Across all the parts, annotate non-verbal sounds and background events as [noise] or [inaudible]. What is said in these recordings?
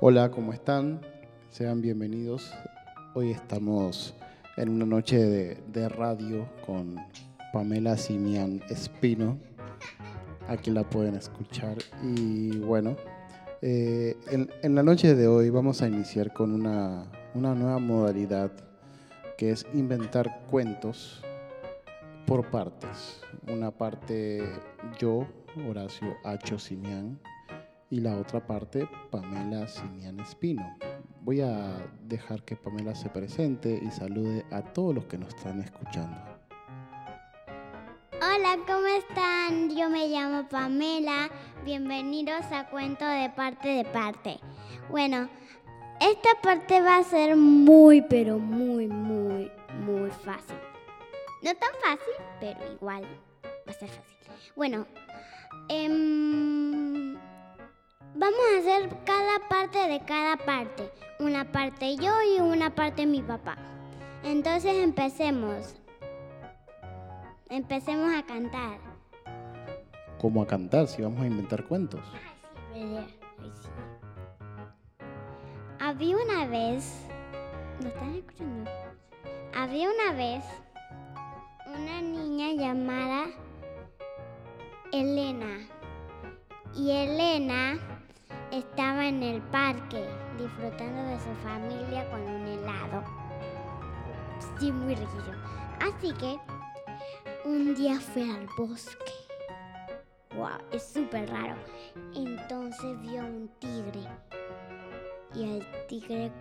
Hola, ¿cómo están? Sean bienvenidos. Hoy estamos en una noche de, radio con Pamela Simian Espino. Aquí la pueden escuchar. Y bueno, eh, en, la noche de hoy vamos a iniciar con una, nueva modalidad que es inventar cuentos por partes. Una parte yo, Horacio H. Simian, y la otra parte Pamela Simian Espino. Voy a dejar que Pamela se presente y salude a todos los que nos están escuchando. Hola, ¿cómo están? Yo me llamo Pamela. Bienvenidos a Cuento de parte de parte. Bueno, esta parte va a ser muy, pero muy, muy, muy fácil. No tan fácil, pero igual va a ser fácil. Bueno, em, vamos a hacer cada parte de cada parte. Una parte yo y una parte mi papá. Entonces empecemos. Empecemos a cantar. ¿Cómo a cantar si vamos a inventar cuentos? Ay, sí. Había una vez. ¿No están escuchando? Había una vez una niña llamada Elena. Y Elena estaba en el parque disfrutando de su familia con un helado. Sí, muy riquillo. Así que un día fue al bosque. Wow, es súper raro. Entonces vio un tigre. Y el tigre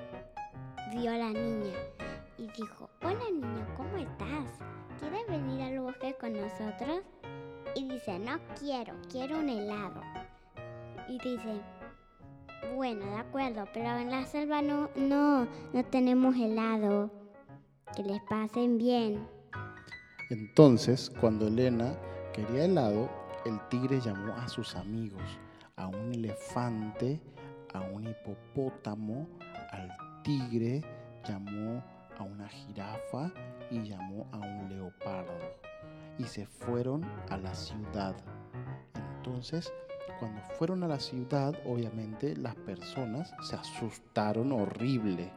vio a la niña y dijo, hola niña, ¿cómo estás? ¿Quieres venir al bosque con nosotros? Y dice, no quiero, quiero un helado. Y dice, bueno, de acuerdo, pero en la selva no, no, no tenemos helado. Que les pasen bien. Entonces, cuando Elena quería helado, el tigre llamó a sus amigos, a un elefante, a un hipopótamo, al tigre, llamó a una jirafa y llamó a un leopardo. Y se fueron a la ciudad. Entonces, cuando fueron a la ciudad, obviamente las personas se asustaron horrible.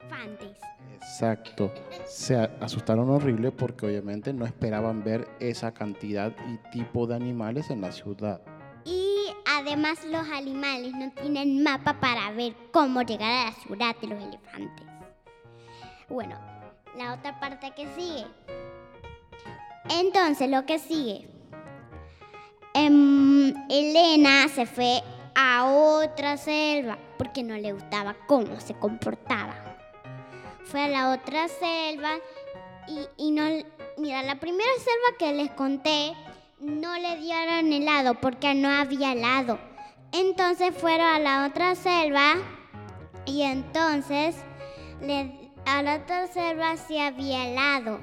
Elefantes. Exacto. Se asustaron horrible porque obviamente no esperaban ver esa cantidad y tipo de animales en la ciudad. Y además los animales no tienen mapa para ver cómo llegar a la ciudad de los elefantes. Bueno, la otra parte que sigue. Entonces, lo que sigue. Em, Elena se fue a otra selva porque no le gustaba cómo se comportaba. Fue a la otra selva y, y no... Mira, la primera selva que les conté no le dieron helado porque no había helado. Entonces fueron a la otra selva y entonces a la otra selva sí había helado.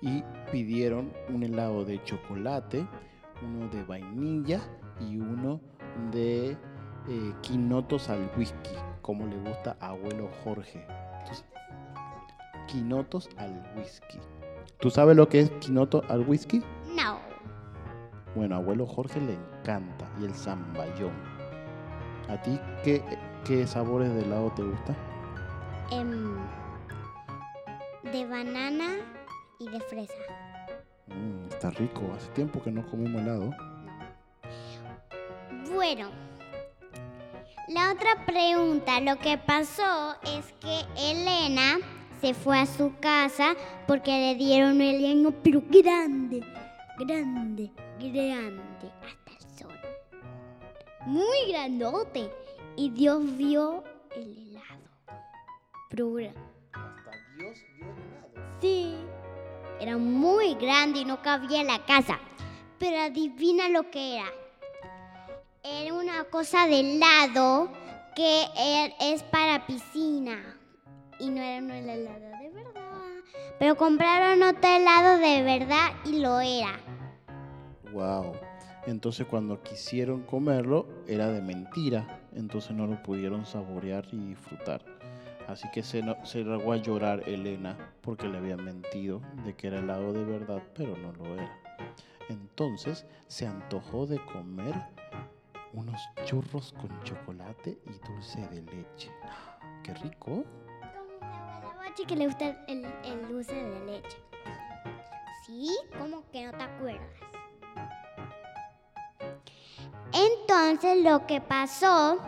Y pidieron un helado de chocolate, uno de vainilla y uno de eh, quinotos al whisky, como le gusta a abuelo Jorge. Entonces, quinotos al whisky. ¿Tú sabes lo que es quinoto al whisky? No. Bueno, a abuelo Jorge le encanta. Y el zamballón. ¿A ti qué, qué sabores de helado te gusta? em, de banana y de fresa. Está rico. Hace tiempo que no comemos helado. Bueno, la otra pregunta, lo que pasó es que Elena se fue a su casa porque le dieron el helado, pero grande, grande, grande, hasta el sol. Muy grandote. Y Dios vio el helado. Pero Hasta Dios vio el helado. Sí. Era muy grande y no cabía en la casa. Pero adivina lo que era. Era una cosa de helado que er- es para piscina. Y no era un helado de verdad. Pero compraron otro helado de verdad y lo era. Wow. Entonces cuando quisieron comerlo era de mentira. Entonces no lo pudieron saborear y disfrutar. Así que se, no- se largó a llorar Elena porque le habían mentido de que era helado de verdad, pero no lo era. Entonces se antojó de comer unos churros con chocolate y dulce de leche. ¡Qué rico! Que le gusta el, el dulce de leche. ¿Sí? ¿Cómo que no te acuerdas? Entonces lo que pasó,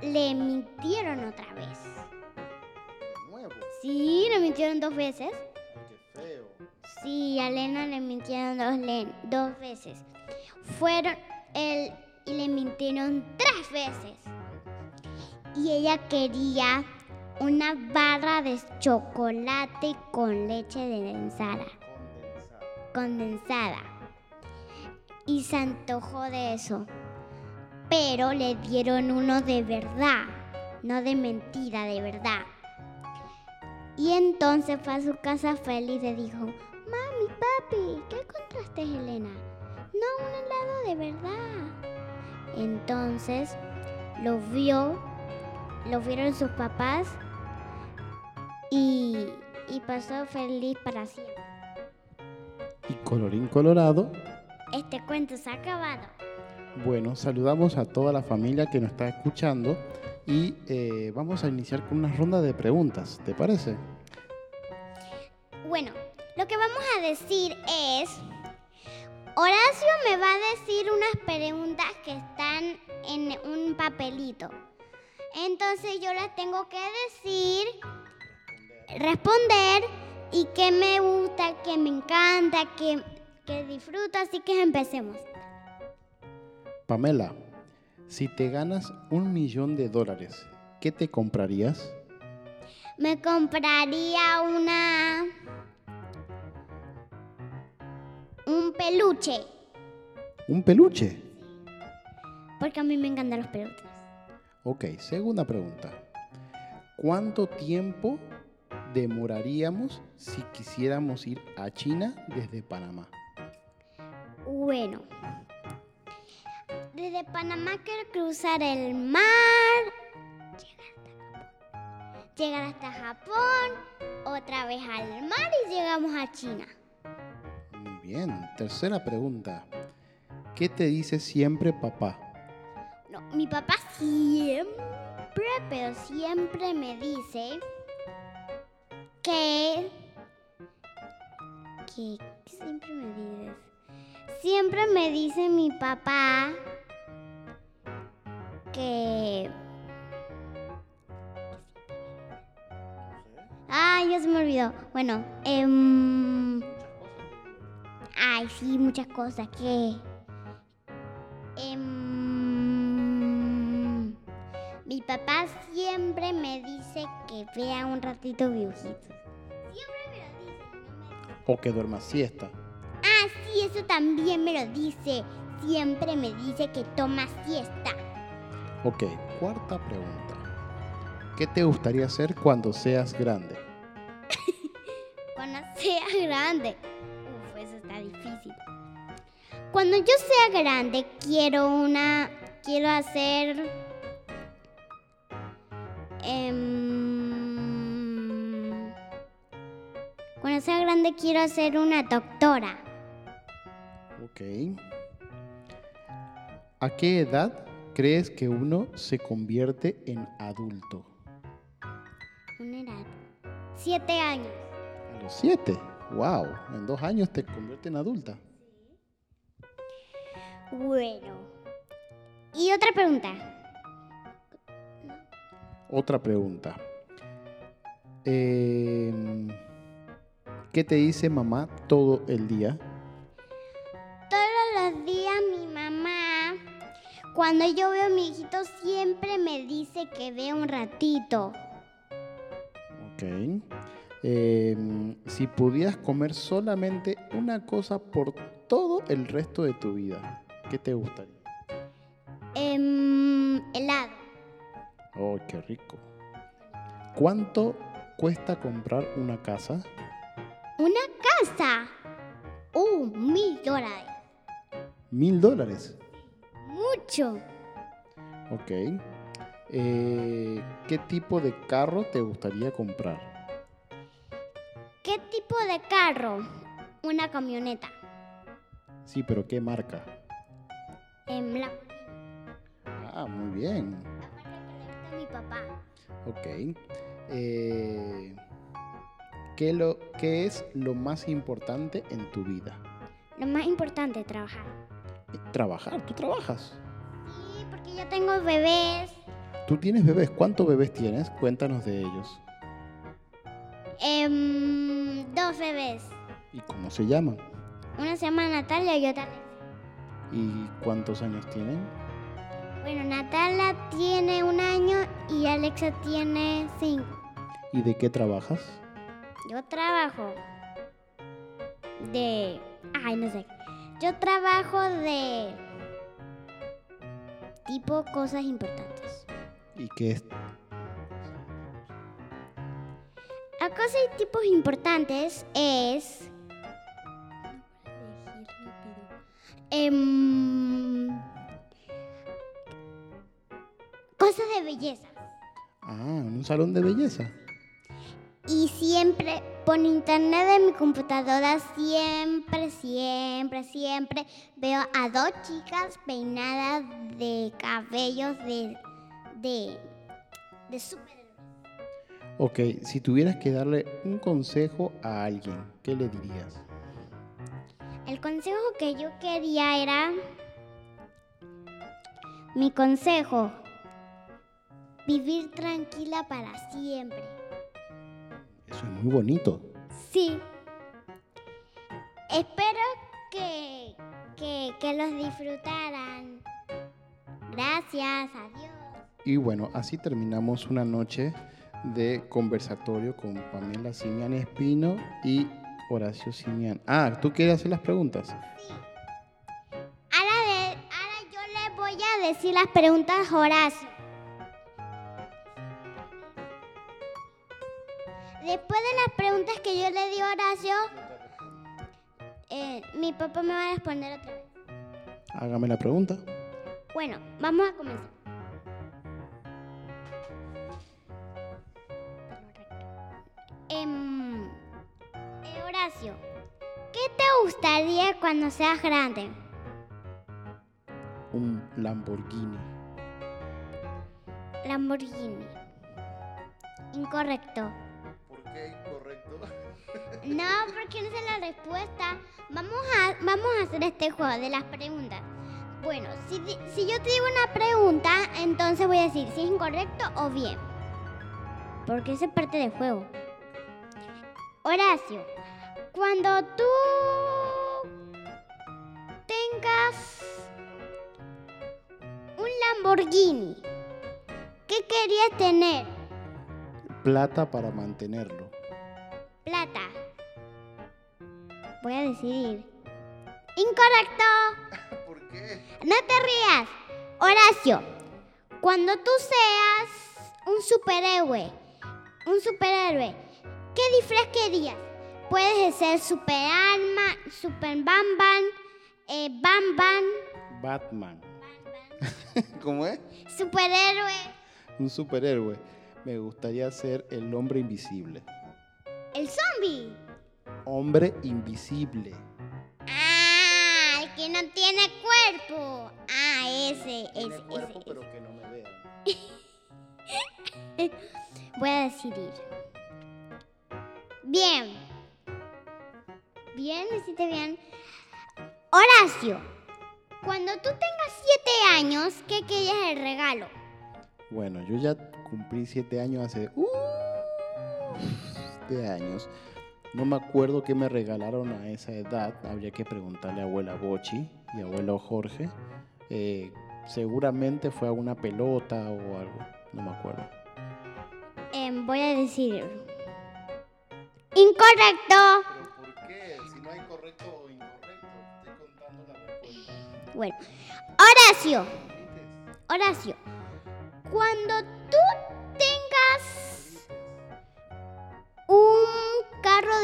le mintieron otra vez. Sí, le mintieron dos veces. Qué feo. Sí, a Elena le mintieron dos, dos veces. Fueron el, y le mintieron tres veces. Y ella quería una barra de chocolate con leche condensada. condensada. Y se antojó de eso. Pero le dieron uno de verdad, no de mentira, de verdad. Y entonces fue a su casa feliz y dijo, Mami, papi, ¿qué encontraste, Helena? No, un helado de verdad. Entonces lo vio, lo vieron sus papás y, y pasó feliz para siempre. Y colorín colorado, Este cuento se ha acabado. bueno, saludamos a toda la familia que nos está escuchando y eh, vamos a iniciar con una ronda de preguntas, ¿te parece? Bueno, lo que vamos a decir es, Horacio me va a decir unas preguntas que están en un papelito. Entonces yo las tengo que decir, responder y qué me gusta, qué me encanta, qué, qué disfruto. Así que empecemos. Pamela, si te ganas un millón de dólares, ¿qué te comprarías? Me compraría una... Un peluche, ¿Un peluche? porque a mí me encantan los peluches. Ok, segunda pregunta. ¿Cuánto tiempo demoraríamos si quisiéramos ir a China desde Panamá? Bueno, desde Panamá quiero cruzar el mar, llegar hasta Japón, otra vez al mar y llegamos a China. Muy bien. Tercera pregunta. ¿Qué te dice siempre papá? No, mi papá siempre, pero siempre me dice que... que siempre me dices. Siempre me dice mi papá que... Ay, ya se me olvidó. Bueno, em, Ay, sí, muchas cosas que... Em, mi papá siempre me dice que vea un ratito dibujitos. Siempre me lo dice. y no me- ¿O que duermas siesta? Ah, sí, eso también me lo dice. Siempre me dice que toma siesta. Ok, cuarta pregunta. ¿Qué te gustaría hacer cuando seas grande? [laughs] Cuando sea grande. Uf, eso está difícil. Cuando yo sea grande, quiero una. Quiero hacer. em, cuando sea grande, quiero ser una doctora. Ok. ¿A qué edad crees que uno se convierte en adulto? Una edad. Siete años. A los siete. Wow, en dos años te convierte en adulta. Bueno. Y otra pregunta. Otra pregunta. Em, ¿Qué te dice mamá todo el día? Cuando yo veo a mi hijito, siempre me dice que vea un ratito. Ok. Em, si pudieras comer solamente una cosa por todo el resto de tu vida, ¿qué te gustaría? Em, helado. Oh, qué rico. ¿Cuánto cuesta comprar una casa? Una casa. Uh, mil dólares. Mil dólares. Mucho. Ok. Eh, ¿Qué tipo de carro te gustaría comprar? ¿Qué tipo de carro? Una camioneta. Sí, pero ¿qué marca? Em, la- bien. Aparte que le gusta a mi papá. Ok. Eh, ¿qué, lo, ¿Qué es lo más importante en tu vida? Lo más importante es trabajar. Trabajar, tú trabajas. Porque yo tengo bebés. Tú tienes bebés, ¿cuántos bebés tienes? Cuéntanos de ellos. Em, dos bebés. ¿Y cómo se llaman? Una se llama Natalia y otra. ¿Y cuántos años tienen? Bueno, Natalia tiene un año y Alexa tiene cinco. ¿Y de qué trabajas? Yo trabajo de... Ay, no sé. Yo trabajo de... Tipo cosas importantes. ¿Y qué es? La cosa y tipos importantes es... Em, cosas de belleza. Ah, un salón de belleza. Y siempre, por internet de mi computadora, siempre, siempre, siempre veo a dos chicas peinadas de cabellos de, de, de superhéroes. Ok, si tuvieras que darle un consejo a alguien, ¿qué le dirías? El consejo que yo quería era, mi consejo, vivir tranquila para siempre. Eso es muy bonito. Sí. Espero que, que, que los disfrutaran. Gracias, adiós. Y bueno, así terminamos una noche de conversatorio con Pamela Simian Espino y Horacio Simian. Ah, ¿tú quieres hacer las preguntas? Ahora, de- ahora yo le voy a decir las preguntas a Horacio. Después de las preguntas que yo le di a Horacio, eh, mi papá me va a responder otra vez. Hágame la pregunta. Bueno, vamos a comenzar. Em, eh, Horacio, ¿qué te gustaría cuando seas grande? Un Lamborghini. Lamborghini. Incorrecto. No, porque no sé la respuesta. Vamos a, vamos a hacer este juego de las preguntas. Bueno, si, si yo te digo una pregunta, entonces voy a decir si es incorrecto o bien. Porque eso es parte del juego. Horacio, cuando tú tengas un Lamborghini, ¿qué querías tener? Plata para mantenerlo. Plata. Voy a decidir. Incorrecto. [laughs] ¿Por qué? No te rías. Horacio, cuando tú seas un superhéroe, un superhéroe, ¿qué disfraz querías? Puedes ser super alma, super bam bam, eh, bam bam, Batman. [laughs] ¿Cómo es? superhéroe, Un superhéroe. Me gustaría ser el hombre invisible. el zombie. Hombre invisible. Ah, el que no tiene cuerpo. Ah, ese, ese, ese, ese. que no me vean. [laughs] Voy a decidir. Bien. Bien, me hiciste bien. Horacio, cuando tú tengas siete años, ¿qué querías el regalo? Bueno, yo ya cumplí siete años hace... Uh, de años. No me acuerdo qué me regalaron a esa edad. Habría que preguntarle a abuela Bochi y abuelo Jorge. Eh, seguramente fue alguna pelota o algo. No me acuerdo. Em, voy a decir. Incorrecto. ¿Pero por qué? Si no hay correcto o incorrecto. Estoy contando la respuesta. Bueno, Horacio, Horacio, cuando tú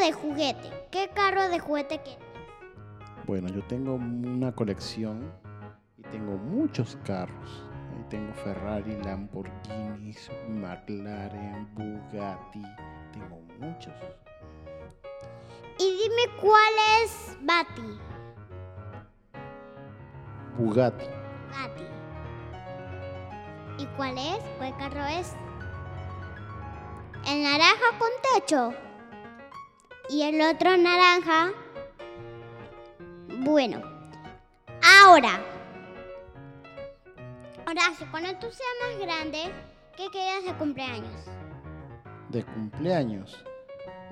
de juguete, ¿qué carro de juguete quieres? Bueno, yo tengo una colección y tengo muchos carros. Ahí tengo Ferrari, Lamborghini, McLaren, Bugatti. Tengo muchos. Y dime cuál es Bati. Bugatti. Bati. ¿Y cuál es? ¿Cuál carro es? El naranja con techo. Y el otro naranja. Bueno. Ahora. Horacio, cuando tú seas más grande, ¿qué quieres de cumpleaños? De cumpleaños.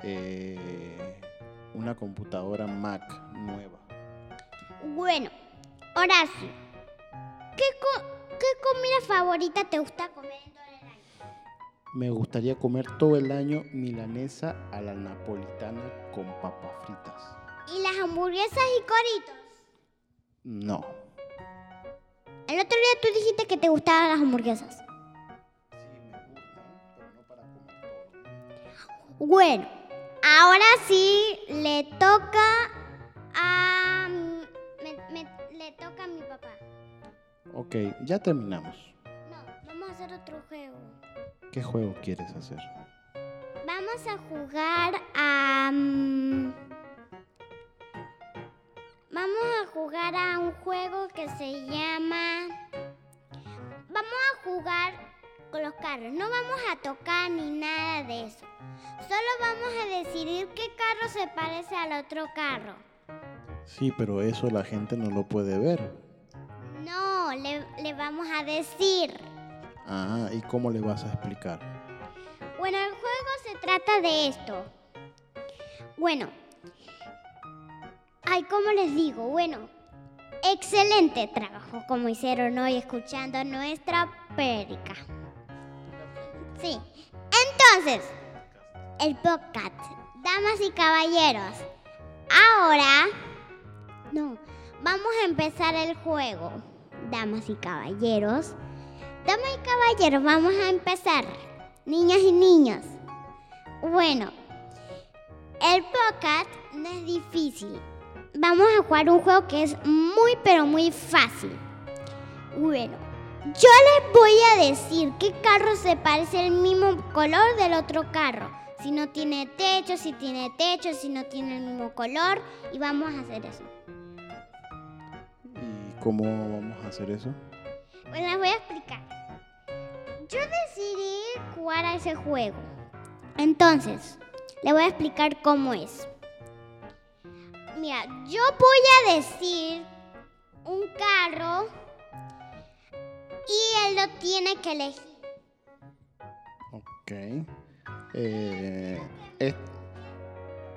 eh, una computadora Mac nueva. Bueno, Horacio, ¿qué, co- qué comida favorita te gusta comer Me gustaría comer todo el año milanesa a la napolitana con papas fritas. ¿Y las hamburguesas y coritos? No. El otro día tú dijiste que te gustaban las hamburguesas. Sí, me gustan, pero no para comer. Bueno, ahora sí le toca a... me- me- le toca a mi papá. Ok, ya terminamos. Hacer otro juego. ¿Qué juego quieres hacer? Vamos a jugar a... mm, Vamos a jugar a un juego que se llama... Vamos a jugar con los carros. No vamos a tocar ni nada de eso. Solo vamos a decidir qué carro se parece al otro carro. Sí, pero eso la gente no lo puede ver. No, le, le vamos a decir. Ah, ¿y cómo le vas a explicar? Bueno, el juego se trata de esto. Bueno. Ay, ¿cómo les digo? Bueno, excelente trabajo como hicieron hoy escuchando nuestra perica. Sí. Entonces, el podcast, damas y caballeros. Ahora, no, vamos a empezar el juego. Damas y caballeros. Damas y caballeros, vamos a empezar. Niñas y niños. Bueno, el podcast no es difícil. Vamos a jugar un juego que es muy pero muy fácil. Bueno, yo les voy a decir qué carro se parece al mismo color del otro carro. Si no tiene techo, si tiene techo, si no tiene el mismo color. Y vamos a hacer eso. ¿Y cómo vamos a hacer eso? Pues les voy a explicar. Yo decidí jugar a ese juego. Entonces, le voy a explicar cómo es. Mira, yo voy a decir un carro y él lo tiene que elegir. Ok. Eh, es-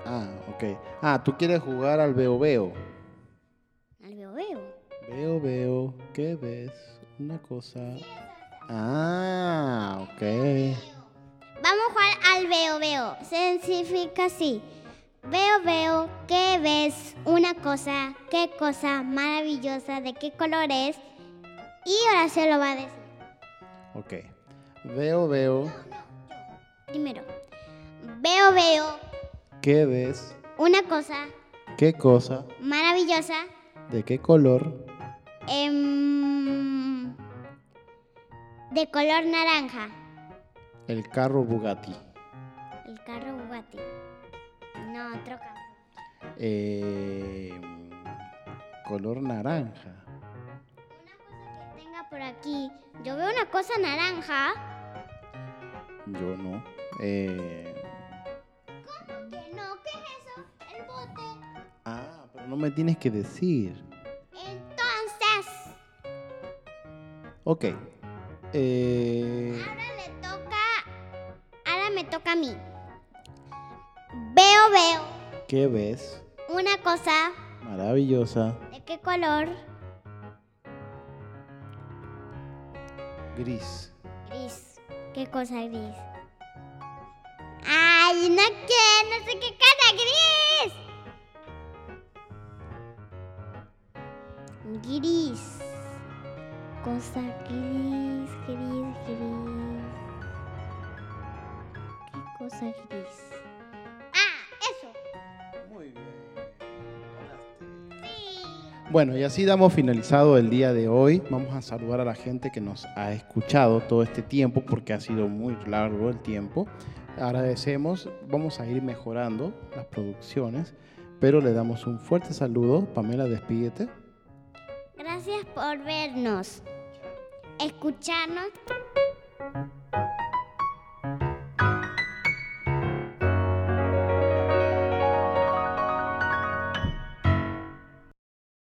Ah, ok. Ah, tú quieres jugar al veo veo. Al veo veo. Veo veo, ¿qué ves? Una cosa. Ah, ok. Vamos a jugar al veo veo. Se significa así. Veo veo, ¿qué ves? Una cosa, qué cosa maravillosa, de qué color es. Y ahora se lo va a decir. Ok. Veo veo, Primero, veo, veo ¿qué ves? una cosa ¿Qué cosa? maravillosa. ¿De qué color? em, de color naranja. El carro Bugatti. El carro Bugatti. No, otro carro. Eh, color naranja. Una cosa que tenga por aquí. Yo veo una cosa naranja. Yo no. Eh, ¿Cómo que no? ¿Qué es eso? El bote. ah, pero no me tienes que decir. Entonces, Ok. Eh, ahora le toca. Ahora me toca a mí. Veo, veo ¿Qué ves? una cosa. Maravillosa. ¿De qué color? Gris. Gris. ¿Qué cosa gris? ¡Ay, no que no sé qué cosa gris! Gris. Cosa gris, gris, gris. ¿Qué cosa gris? ¡Ah, eso! Muy bien. Sí. Bueno, y así damos finalizado el día de hoy. Vamos a saludar a la gente que nos ha escuchado todo este tiempo porque ha sido muy largo el tiempo. Agradecemos, vamos a ir mejorando las producciones, pero le damos un fuerte saludo. Pamela, despídete. Gracias por vernos. Escucharnos